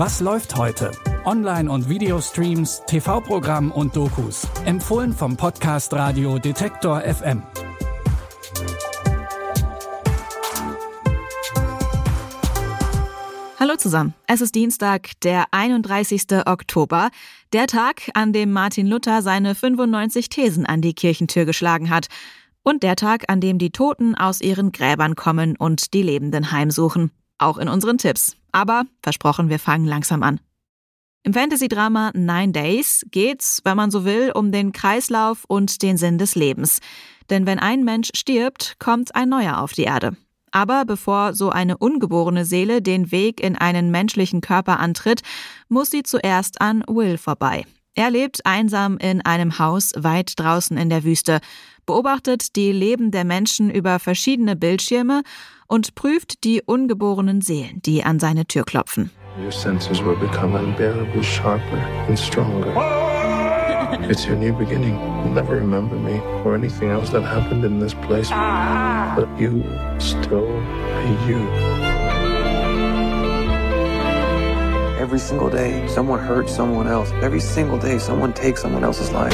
Was läuft heute? Online- und Videostreams, TV-Programm und Dokus. Empfohlen vom Podcast Radio Detektor FM. Hallo zusammen. Es ist Dienstag, der 31. Oktober, der Tag, an dem Martin Luther seine 95 Thesen an die Kirchentür geschlagen hat und der Tag, an dem die Toten aus ihren Gräbern kommen und die Lebenden heimsuchen. Auch in unseren Tipps. Aber versprochen, wir fangen langsam an. Im Fantasy-Drama Nine Days geht's, wenn man so will, um den Kreislauf und den Sinn des Lebens. Denn wenn ein Mensch stirbt, kommt ein neuer auf die Erde. Aber bevor so eine ungeborene Seele den Weg in einen menschlichen Körper antritt, muss sie zuerst an Will vorbei. Er lebt einsam in einem Haus weit draußen in der Wüste, beobachtet die Leben der Menschen über verschiedene Bildschirme und prüft die ungeborenen Seelen, die an seine Tür klopfen. Your senses will become unbearably sharper and stronger. It's your new beginning. You'll never remember me or anything else that happened in this place. But you still be you. Every single day, someone hurts someone else. Every single day, someone takes someone else's life.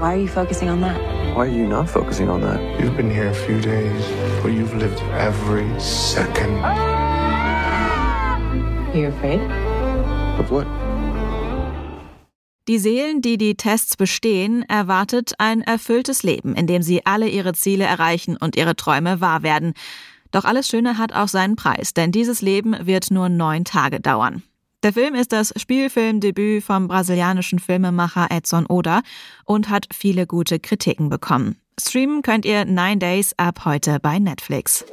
Why are you focusing on that? Why are you not focusing on that? You've been here a few days, but you've lived every second. Are you afraid? Of what? Die Seelen, die die Tests bestehen, erwartet ein erfülltes Leben, in dem sie alle ihre Ziele erreichen und ihre Träume wahr werden. Doch alles Schöne hat auch seinen Preis, denn dieses Leben wird nur neun Tage dauern. Der Film ist das Spielfilmdebüt vom brasilianischen Filmemacher Edson Oda und hat viele gute Kritiken bekommen. Streamen könnt ihr Nine Days ab heute bei Netflix.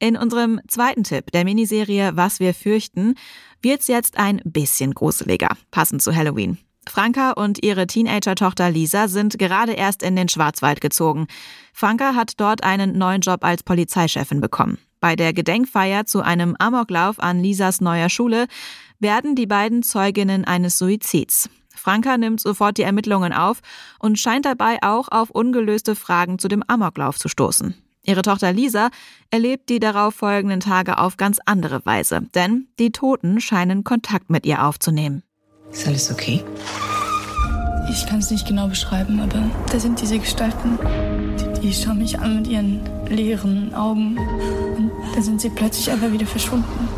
In unserem zweiten Tipp der Miniserie Was wir fürchten wird's jetzt ein bisschen gruseliger, passend zu Halloween. Franka und ihre Teenager-Tochter Lisa sind gerade erst in den Schwarzwald gezogen. Franka hat dort einen neuen Job als Polizeichefin bekommen. Bei der Gedenkfeier zu einem Amoklauf an Lisas neuer Schule werden die beiden Zeuginnen eines Suizids. Franka nimmt sofort die Ermittlungen auf und scheint dabei auch auf ungelöste Fragen zu dem Amoklauf zu stoßen. Ihre Tochter Lisa erlebt die darauf folgenden Tage auf ganz andere Weise, denn die Toten scheinen Kontakt mit ihr aufzunehmen. Ist alles okay? Ich kann es nicht genau beschreiben, aber da sind diese Gestalten. Die, die schauen mich an mit ihren leeren Augen. Und dann sind sie plötzlich einfach wieder verschwunden.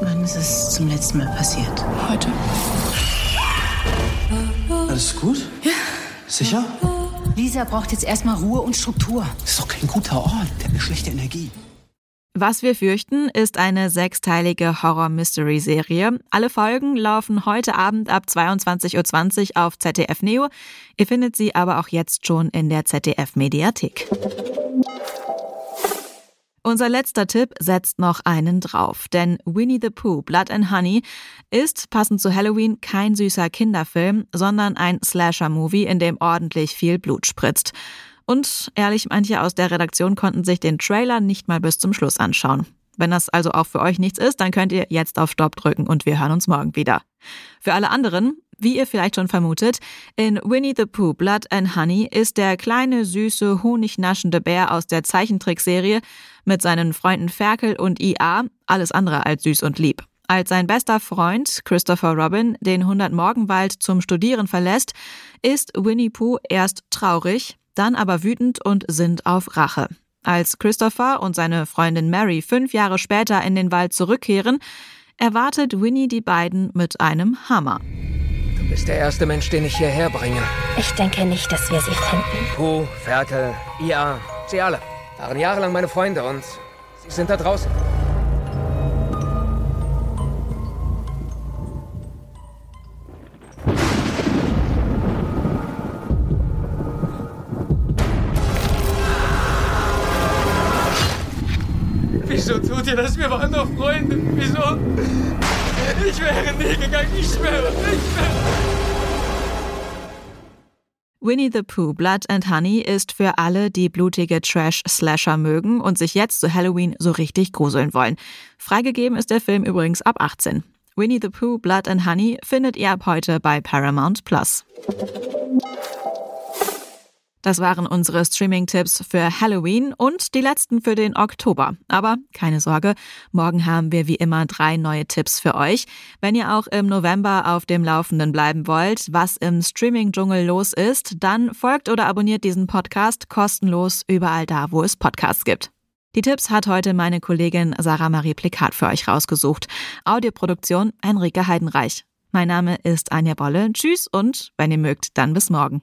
Wann ist es zum letzten Mal passiert? Heute. Alles gut? Ja. Sicher? Lisa braucht jetzt erstmal Ruhe und Struktur. Das ist doch kein guter Ort. Der hat eine schlechte Energie. Was wir fürchten, ist eine sechsteilige Horror-Mystery-Serie. Alle Folgen laufen heute Abend ab 22.20 Uhr auf ZDF Neo. Ihr findet sie aber auch jetzt schon in der ZDF-Mediathek. Unser letzter Tipp setzt noch einen drauf, denn Winnie the Pooh Blood and Honey ist, passend zu Halloween, kein süßer Kinderfilm, sondern ein Slasher-Movie, in dem ordentlich viel Blut spritzt. Und ehrlich, manche aus der Redaktion konnten sich den Trailer nicht mal bis zum Schluss anschauen. Wenn das also auch für euch nichts ist, dann könnt ihr jetzt auf Stopp drücken und wir hören uns morgen wieder. Für alle anderen, wie ihr vielleicht schon vermutet, in Winnie the Pooh Blood and Honey ist der kleine, süße, honignaschende Bär aus der Zeichentrickserie mit seinen Freunden Ferkel und IA alles andere als süß und lieb. Als sein bester Freund Christopher Robin den 100 Morgenwald zum Studieren verlässt, ist Winnie Pooh erst traurig, dann aber wütend und sind auf Rache. Als Christopher und seine Freundin Mary fünf Jahre später in den Wald zurückkehren, erwartet Winnie die beiden mit einem Hammer. Du bist der erste Mensch, den ich hierher bringe. Ich denke nicht, dass wir sie finden. Puh, Ferkel, Ia, sie alle. Waren jahrelang meine Freunde und sie sind da draußen. Wieso tut ihr das? Wir waren doch Freunde. Wieso? Ich wäre nie gegangen. Ich schwöre. Ich schwöre. Winnie the Pooh Blood and Honey ist für alle, die blutige Trash-Slasher mögen und sich jetzt zu Halloween so richtig gruseln wollen. Freigegeben ist der Film übrigens ab 18. Winnie the Pooh Blood and Honey findet ihr ab heute bei Paramount Plus. Das waren unsere Streaming-Tipps für Halloween und die letzten für den Oktober. Aber keine Sorge, morgen haben wir wie immer drei neue Tipps für euch. Wenn ihr auch im November auf dem Laufenden bleiben wollt, was im Streaming-Dschungel los ist, dann folgt oder abonniert diesen Podcast kostenlos überall da, wo es Podcasts gibt. Die Tipps hat heute meine Kollegin Sarah Marie Plikat für euch rausgesucht. Audioproduktion Henrike Heidenreich. Mein Name ist Anja Bolle. Tschüss und wenn ihr mögt, dann bis morgen.